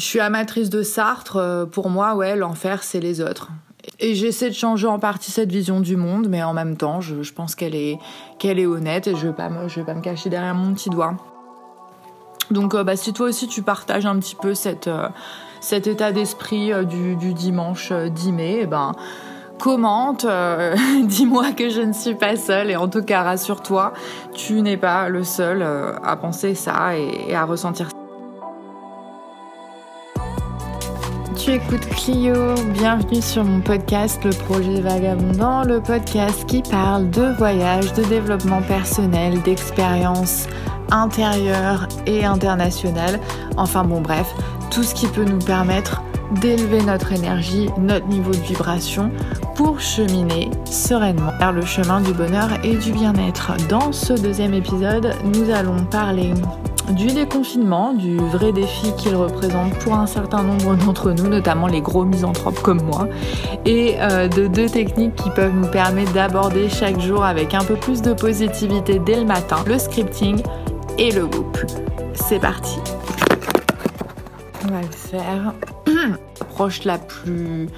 Je suis amatrice de Sartre. Pour moi, ouais, l'enfer, c'est les autres. Et j'essaie de changer en partie cette vision du monde, mais en même temps, je, pense qu'elle est, qu'elle est honnête et je vais pas me, vais pas me cacher derrière mon petit doigt. Donc, euh, bah, si toi aussi tu partages un petit peu euh, cet état d'esprit euh, du, dimanche 10 mai, eh ben, commente, dis-moi que je ne suis pas seule et en tout cas rassure-toi, tu n'es pas le seul à penser ça et à ressentir ça. Tu écoutes Clio, bienvenue sur mon podcast Le Projet Vagabondant, le podcast qui parle de voyage, de développement personnel, d'expériences intérieures et internationales. Enfin bon bref, tout ce qui peut nous permettre d'élever notre énergie, notre niveau de vibration pour cheminer sereinement vers le chemin du bonheur et du bien-être. Dans ce deuxième épisode, nous allons parler du déconfinement, du vrai défi qu'il représente pour un certain nombre d'entre nous, notamment les gros misanthropes comme moi, et euh, de deux techniques qui peuvent nous permettre d'aborder chaque jour avec un peu plus de positivité dès le matin, le scripting et le groupe. C'est parti On va le faire. Approche la plus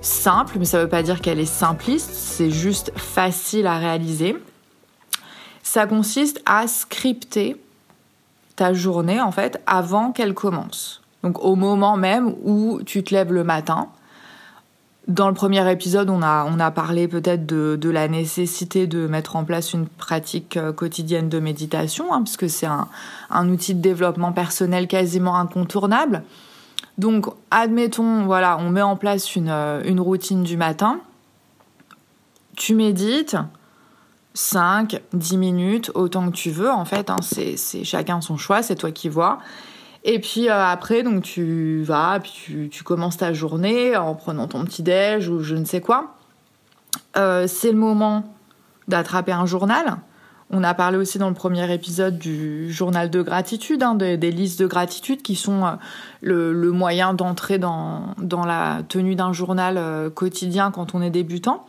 simple, mais ça ne veut pas dire qu'elle est simpliste, c'est juste facile à réaliser. Ça consiste à scripter ta journée en fait avant qu'elle commence. Donc au moment même où tu te lèves le matin. Dans le premier épisode, on a, on a parlé peut-être de, la nécessité de mettre en place une pratique euh, quotidienne de méditation, hein, puisque c'est un, un, outil de développement personnel quasiment incontournable. Donc, admettons, voilà, on met en place une, euh, une routine du matin. Tu médites, 5, 10 minutes, autant que tu veux en fait, hein, c'est chacun son choix, c'est toi qui vois. Et puis euh, après, donc tu vas, puis tu, commences ta journée en prenant ton petit déj ou je ne sais quoi. Euh, c'est le moment d'attraper un journal. On a parlé aussi dans le premier épisode du journal de gratitude, hein, des, listes de gratitude qui sont euh, le, moyen d'entrer dans, dans la tenue d'un journal quotidien quand on est débutant.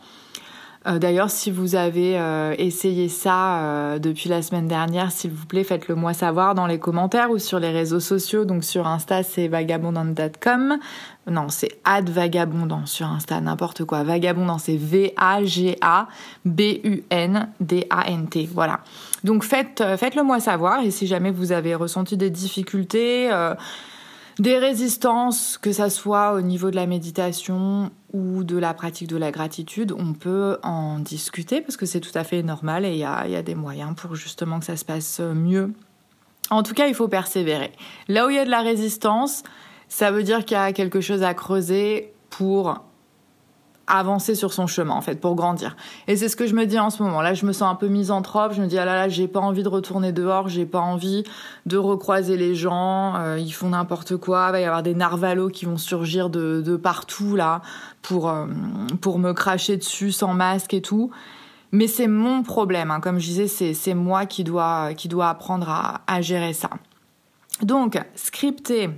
Euh, d'ailleurs, si vous avez euh, essayé ça euh, depuis la semaine dernière, s'il vous plaît, faites-le moi savoir dans les commentaires ou sur les réseaux sociaux. Donc sur Insta, c'est vagabondant.com. Non, c'est ad vagabondant sur Insta, n'importe quoi. Vagabondant, c'est V-A-G-A-B-U-N-D-A-N-T. Voilà. Donc faites, faites-le moi savoir. Et si jamais vous avez ressenti des difficultés, des résistances, que ça soit au niveau de la méditation ou de la pratique de la gratitude, on peut en discuter parce que c'est tout à fait normal et il y a, des moyens pour justement que ça se passe mieux. En tout cas, il faut persévérer. Là où il y a de la résistance, ça veut dire qu'il y a quelque chose à creuser pour avancer sur son chemin en fait pour grandir. Et c'est ce que je me dis en ce moment. Là, je me sens un peu misanthrope. Je me dis ah là là, j'ai pas envie de retourner dehors, j'ai pas envie de recroiser les gens. Euh, ils font n'importe quoi. Il va y avoir des narvalos qui vont surgir de, de partout là pour euh, pour me cracher dessus sans masque et tout. Mais c'est mon problème. Hein. Comme je disais, c'est c'est moi qui dois qui dois apprendre à, à gérer ça. Donc, scripter,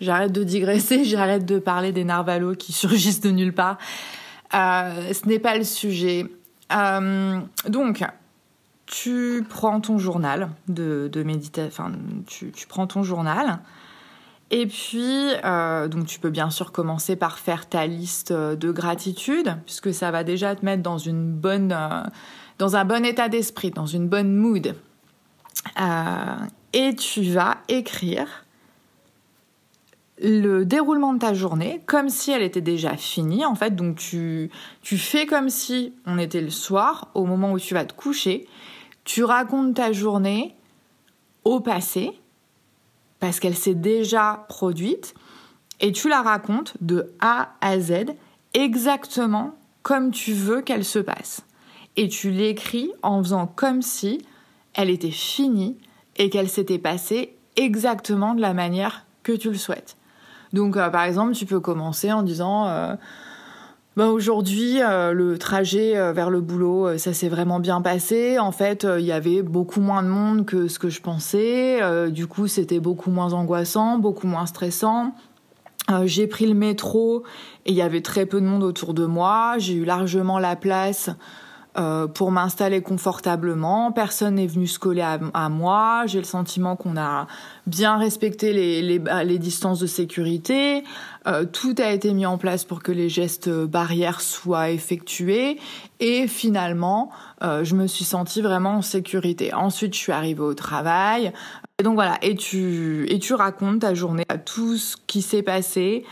J'arrête de digresser, j'arrête de parler des narvalos qui surgissent de nulle part. Euh, ce n'est pas le sujet. Euh, donc, tu prends ton journal de, de méditation, enfin, tu, prends ton journal. Et puis, euh, donc tu peux bien sûr commencer par faire ta liste de gratitude, puisque ça va déjà te mettre dans une bonne, dans un bon état d'esprit, dans une bonne mood. et tu vas écrire le déroulement de ta journée comme si elle était déjà finie. En fait donc tu tu fais comme si on était le soir au moment où tu vas te coucher. Tu racontes ta journée au passé parce qu'elle s'est déjà produite et tu la racontes de A à Z exactement comme tu veux qu'elle se passe. Et tu l'écris en faisant comme si elle était finie et qu'elle s'était passée exactement de la manière que tu le souhaites. Donc, euh, par exemple, tu peux commencer en disant euh, bah, aujourd'hui, euh, le trajet vers le boulot, ça s'est vraiment bien passé. En fait, il y avait beaucoup moins de monde que ce que je pensais. du coup, c'était beaucoup moins angoissant, beaucoup moins stressant. j'ai pris le métro et il y avait très peu de monde autour de moi. J'ai eu largement la place euh, pour m'installer confortablement. Personne n'est venu se coller à, moi. J'ai le sentiment qu'on a bien respecté les, les, bah, les distances de sécurité. Euh, tout a été mis en place pour que les gestes barrières soient effectués. Et finalement, euh, je me suis sentie vraiment en sécurité. Ensuite, je suis arrivée au travail. Et donc voilà, et tu, et tu racontes ta journée, tout ce qui s'est passé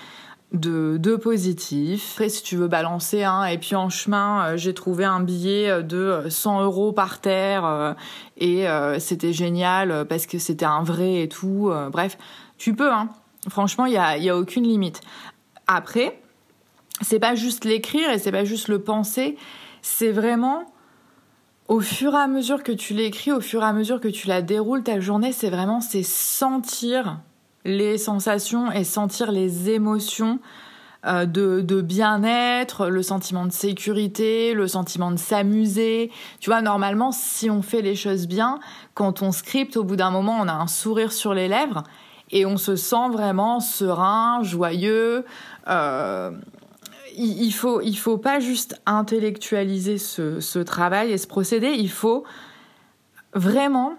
de, de positif. Après, si tu veux balancer, hein, et puis en chemin, euh, j'ai trouvé un billet de 100 euros par terre euh, et euh, c'était génial parce que c'était un vrai et tout. bref, tu peux, hein. Franchement, il y a, y a aucune limite. Après, c'est pas juste l'écrire et c'est pas juste le penser, c'est vraiment au fur et à mesure que tu l'écris, au fur et à mesure que tu la déroules ta journée, c'est vraiment c'est sentir les sensations et sentir les émotions euh, de, bien-être, le sentiment de sécurité, le sentiment de s'amuser. Tu vois, normalement, si on fait les choses bien, quand on scripte, au bout d'un moment, on a un sourire sur les lèvres et on se sent vraiment serein, joyeux. Euh, il, faut, il faut pas juste intellectualiser ce travail et ce procédé, il faut vraiment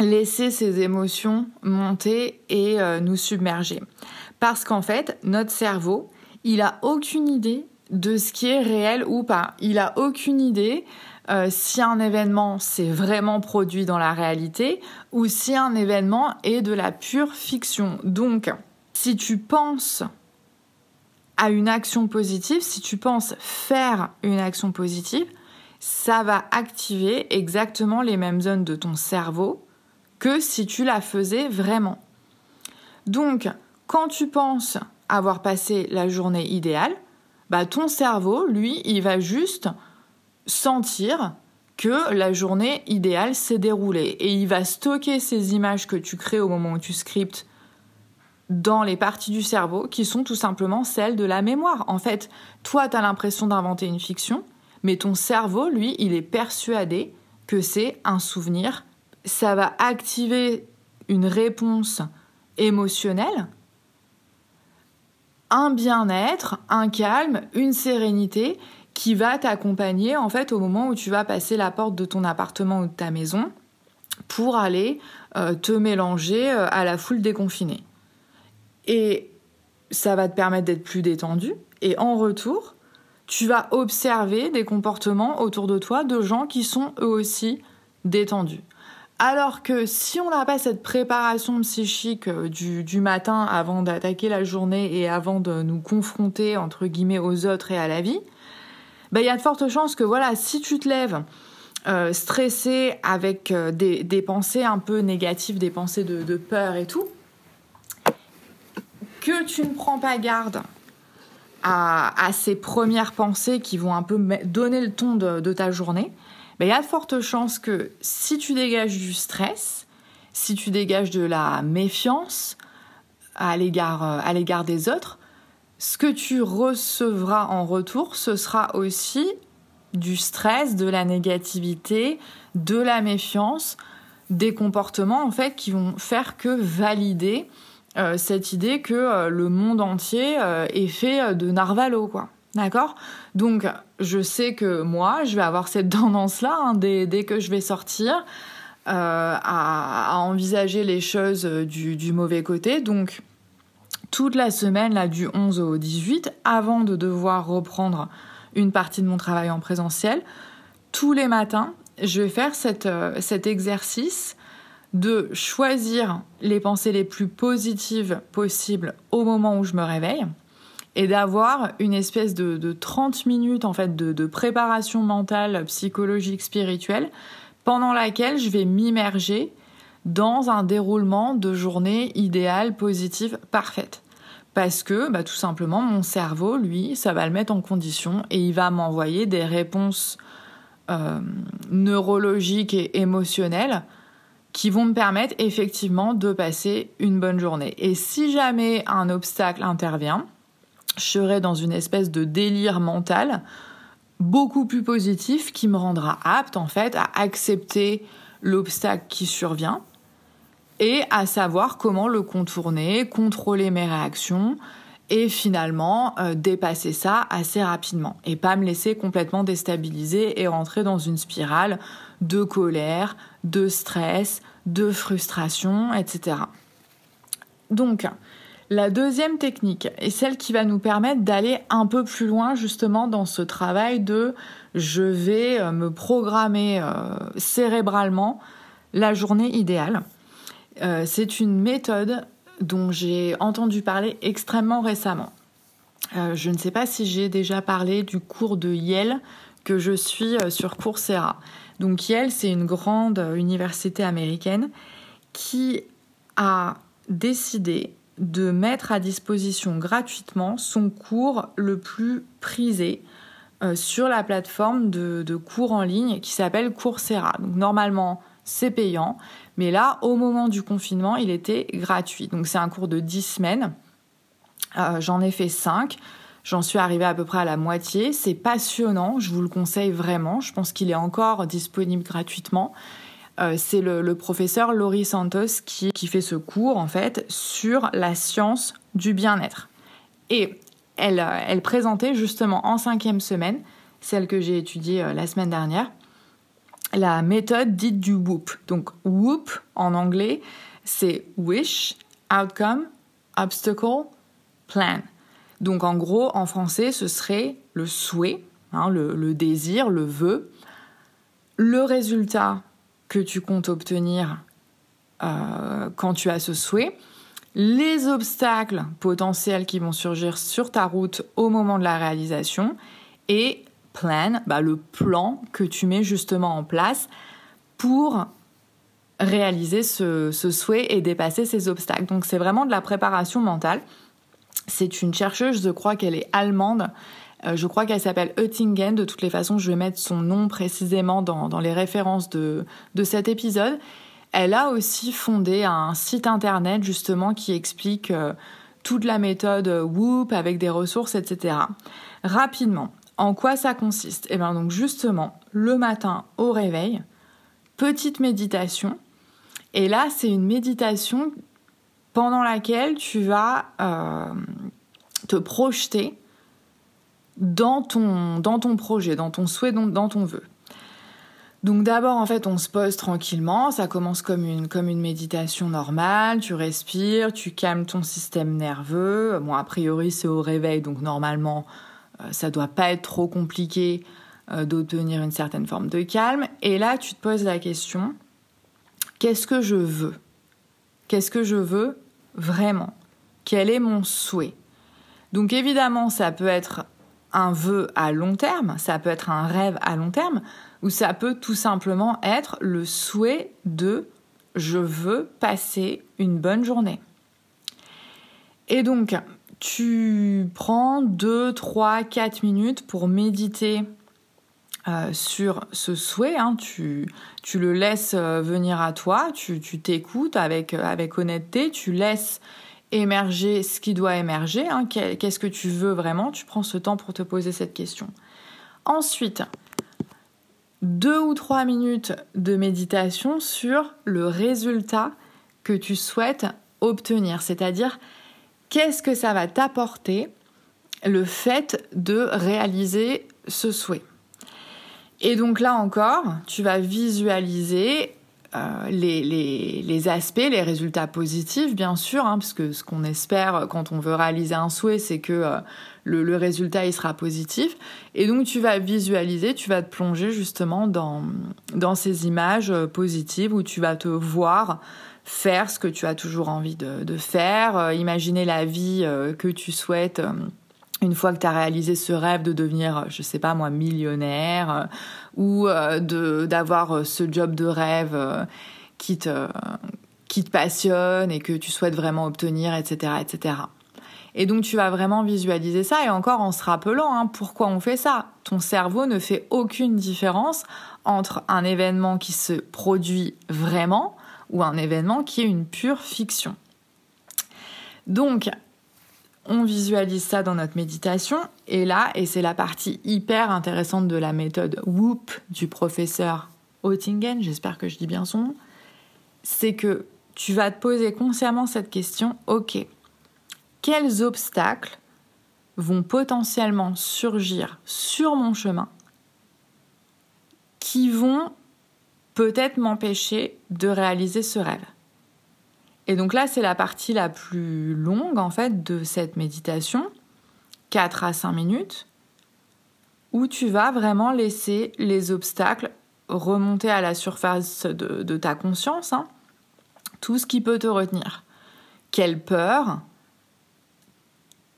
laisser ces émotions monter et euh, nous submerger. Parce qu'en fait, notre cerveau, il a aucune idée de ce qui est réel ou pas. Il a aucune idée euh, si un événement s'est vraiment produit dans la réalité ou si un événement est de la pure fiction. Donc, si tu penses à une action positive, si tu penses faire une action positive, ça va activer exactement les mêmes zones de ton cerveau que si tu la faisais vraiment. Donc, quand tu penses avoir passé la journée idéale, bah ton cerveau, lui, il va juste sentir que la journée idéale s'est déroulée et il va stocker ces images que tu crées au moment où tu scriptes dans les parties du cerveau qui sont tout simplement celles de la mémoire. En fait, toi, tu as l'impression d'inventer une fiction, mais ton cerveau, lui, il est persuadé que c'est un souvenir ça va activer une réponse émotionnelle, un bien-être, un calme, une sérénité qui va t'accompagner en fait au moment où tu vas passer la porte de ton appartement ou de ta maison pour aller euh, te mélanger euh, à la foule déconfinée. Et ça va te permettre d'être plus détendu et en retour, tu vas observer des comportements autour de toi de gens qui sont eux aussi détendus. Alors que si on n'a pas cette préparation psychique euh, du, matin avant d'attaquer la journée et avant de nous confronter entre guillemets aux autres et à la vie, ben, il y a de fortes chances que voilà, si tu te lèves euh, stressé avec euh, des, pensées un peu négatives, des pensées de, peur et tout, que tu ne prends pas garde à, ces premières pensées qui vont un peu donner le ton de ta journée, il y a de fortes chances que si tu dégages du stress, si tu dégages de la méfiance à l'égard, euh, à l'égard des autres, ce que tu recevras en retour, ce sera aussi du stress, de la négativité, de la méfiance, des comportements en fait qui vont faire que valider euh, cette idée que euh, le monde entier est fait de narvalo quoi. D'accord? Donc, je sais que moi, je vais avoir cette tendance-là, hein, dès, que je vais sortir, euh, à, envisager les choses du, mauvais côté. Donc, toute la semaine, là, du 11 au 18, avant de devoir reprendre une partie de mon travail en présentiel, tous les matins, je vais faire euh, cet exercice de choisir les pensées les plus positives possibles au moment où je me réveille et d'avoir une espèce de, 30 minutes en fait de, préparation mentale, psychologique, spirituelle, pendant laquelle je vais m'immerger dans un déroulement de journée idéale, positive, parfaite. Parce que bah, tout simplement mon cerveau, lui, ça va le mettre en condition et il va m'envoyer des réponses euh, neurologiques et émotionnelles qui vont me permettre effectivement de passer une bonne journée. Et si jamais un obstacle intervient, je serai dans une espèce de délire mental beaucoup plus positif qui me rendra apte en fait à accepter l'obstacle qui survient et à savoir comment le contourner, contrôler mes réactions et finalement euh, dépasser ça assez rapidement et pas me laisser complètement déstabiliser et rentrer dans une spirale de colère, de stress, de frustration, etc. Donc, la deuxième technique est celle qui va nous permettre d'aller un peu plus loin justement dans ce travail de je vais euh, me programmer euh, cérébralement la journée idéale. c'est une méthode dont j'ai entendu parler extrêmement récemment. Euh, je ne sais pas si j'ai déjà parlé du cours de Yale que je suis euh, sur Coursera. Donc Yale, c'est une grande euh, université américaine qui a décidé de mettre à disposition gratuitement son cours le plus prisé sur la plateforme de, cours en ligne qui s'appelle Coursera. Normalement, c'est payant, mais là, au moment du confinement, il était gratuit. Donc c'est un cours de 10 semaines. Euh, j'en ai fait 5. J'en suis arrivée à peu près à la moitié. C'est passionnant, je vous le conseille vraiment. Je pense qu'il est encore disponible gratuitement. Euh, c'est le, professeur Laurie Santos qui, fait ce cours en fait sur la science du bien-être. Et elle, euh, elle présentait justement en cinquième semaine, celle que j'ai étudiée la semaine dernière, la méthode dite du WHOOP. Donc WHOOP en anglais, c'est Wish, Outcome, Obstacle, Plan. Donc en gros, en français, ce serait le souhait, hein, le, désir, le vœu, le résultat que tu comptes obtenir euh, quand tu as ce souhait, les obstacles potentiels qui vont surgir sur ta route au moment de la réalisation et plan, bah, le plan que tu mets justement en place pour réaliser ce, souhait et dépasser ces obstacles. Donc c'est vraiment de la préparation mentale. C'est une chercheuse, je crois qu'elle est allemande. Euh, je crois qu'elle s'appelle Oettingen. De toutes les façons, je vais mettre son nom précisément dans, les références de, de cet épisode. Elle a aussi fondé un site internet justement qui explique euh, toute la méthode Whoop avec des ressources, etc. Rapidement, en quoi ça consiste? Eh bien donc justement, le matin au réveil, petite méditation. Et là, c'est une méditation pendant laquelle tu vas euh, te projeter dans ton, dans ton projet, dans ton souhait, dans, ton vœu. Donc d'abord, en fait, on se pose tranquillement, ça commence comme une, comme une méditation normale, tu respires, tu calmes ton système nerveux. Bon, a priori, c'est au réveil, donc normalement, euh, ça doit pas être trop compliqué euh, d'obtenir une certaine forme de calme. Et là, tu te poses la question, qu'est-ce que je veux? Qu'est-ce que je veux vraiment? Quel est mon souhait? Donc évidemment, ça peut être un vœu à long terme, ça peut être un rêve à long terme, ou ça peut tout simplement être le souhait de je veux passer une bonne journée. Et donc, tu prends 2, 3, 4 minutes pour méditer euh, sur ce souhait, hein. tu, le laisses euh, venir à toi, tu t'écoutes euh, avec honnêteté, tu laisses émerger ce qui doit émerger, hein. qu'est-ce que tu veux vraiment, tu prends ce temps pour te poser cette question. Ensuite, deux ou trois minutes de méditation sur le résultat que tu souhaites obtenir, c'est-à-dire qu'est-ce que ça va t'apporter le fait de réaliser ce souhait? Et donc là encore, tu vas visualiser euh, les, aspects, les résultats positifs, bien sûr, hein, parce que ce qu'on espère quand on veut réaliser un souhait, c'est que euh, le, résultat il sera positif. Et donc tu vas visualiser, tu vas te plonger justement dans, dans ces images euh, positives où tu vas te voir faire ce que tu as toujours envie de, faire, euh, imaginer la vie que tu souhaites une fois que tu as réalisé ce rêve de devenir, je sais pas moi, millionnaire ou de d'avoir ce job de rêve qui te qui te passionne et que tu souhaites vraiment obtenir, etc., etc. Et donc tu vas vraiment visualiser ça et encore en se rappelant hein, pourquoi on fait ça. Ton cerveau ne fait aucune différence entre un événement qui se produit vraiment ou un événement qui est une pure fiction. Donc, on visualise ça dans notre méditation et là, et c'est la partie hyper intéressante de la méthode WHOOP du professeur Oettingen, j'espère que je dis bien son nom, c'est que tu vas te poser consciemment cette question, ok, quels obstacles vont potentiellement surgir sur mon chemin qui vont peut-être m'empêcher de réaliser ce rêve? Et donc là, c'est la partie la plus longue en fait de cette méditation, 4 à 5 minutes, où tu vas vraiment laisser les obstacles remonter à la surface de, ta conscience, hein. tout ce qui peut te retenir. Quelle peur,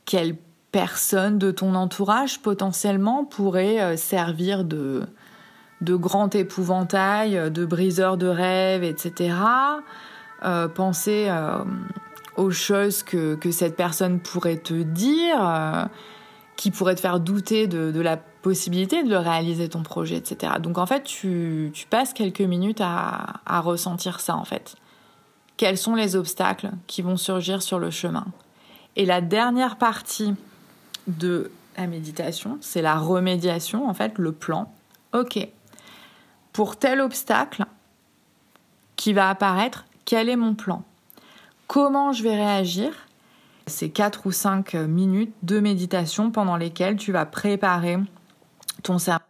quelle personne de ton entourage potentiellement pourrait euh, servir de, grand épouvantail, de briseur de rêves, etc. Euh, penser euh, aux choses que, cette personne pourrait te dire, qui pourrait te faire douter de, la possibilité de réaliser ton projet, etc. Donc en fait, tu, passes quelques minutes à, à, ressentir ça en fait. Quels sont les obstacles qui vont surgir sur le chemin? Et la dernière partie de la méditation, c'est la remédiation, en fait, le plan. Ok, pour tel obstacle qui va apparaître, quel est mon plan? Comment je vais réagir? C'est 4 ou 5 minutes de méditation pendant lesquelles tu vas préparer ton cerveau.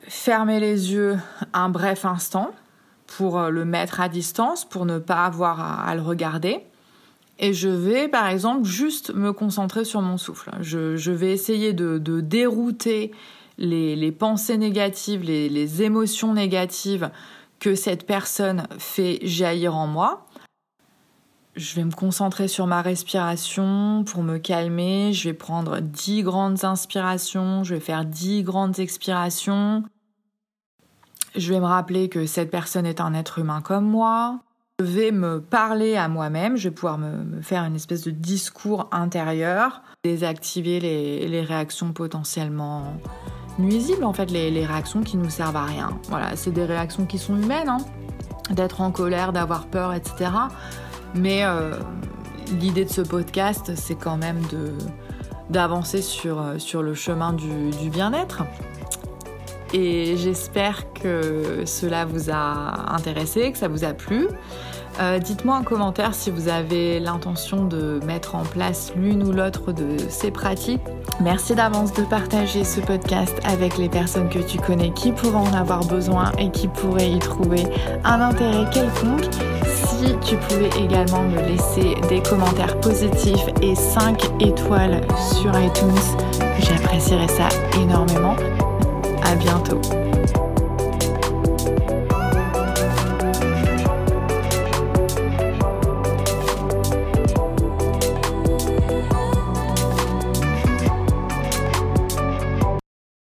Fermer les yeux un bref instant pour le mettre à distance, pour ne pas avoir à le regarder. Et je vais, par exemple, juste me concentrer sur mon souffle. Je, vais essayer de, dérouter les, pensées négatives, les, émotions négatives que cette personne fait jaillir en moi. Je vais me concentrer sur ma respiration pour me calmer. Je vais prendre 10 grandes inspirations. Je vais faire 10 grandes expirations. Je vais me rappeler que cette personne est un être humain comme moi. Je vais me parler à moi-même, je vais pouvoir me, faire une espèce de discours intérieur, désactiver les, réactions potentiellement nuisibles, en fait, les, réactions qui nous servent à rien. Voilà, c'est des réactions qui sont humaines, hein. d'être en colère, d'avoir peur, etc. Mais euh, l'idée de ce podcast, c'est quand même d'avancer sur, sur le chemin du bien-être. Et j'espère que cela vous a intéressé, que ça vous a plu. Euh, dites-moi en commentaire si vous avez l'intention de mettre en place l'une ou l'autre de ces pratiques. Merci d'avance de partager ce podcast avec les personnes que tu connais qui pourraient en avoir besoin et qui pourraient y trouver un intérêt quelconque. Si tu pouvais également me laisser des commentaires positifs et 5 étoiles sur iTunes, j'apprécierais ça énormément. À bientôt.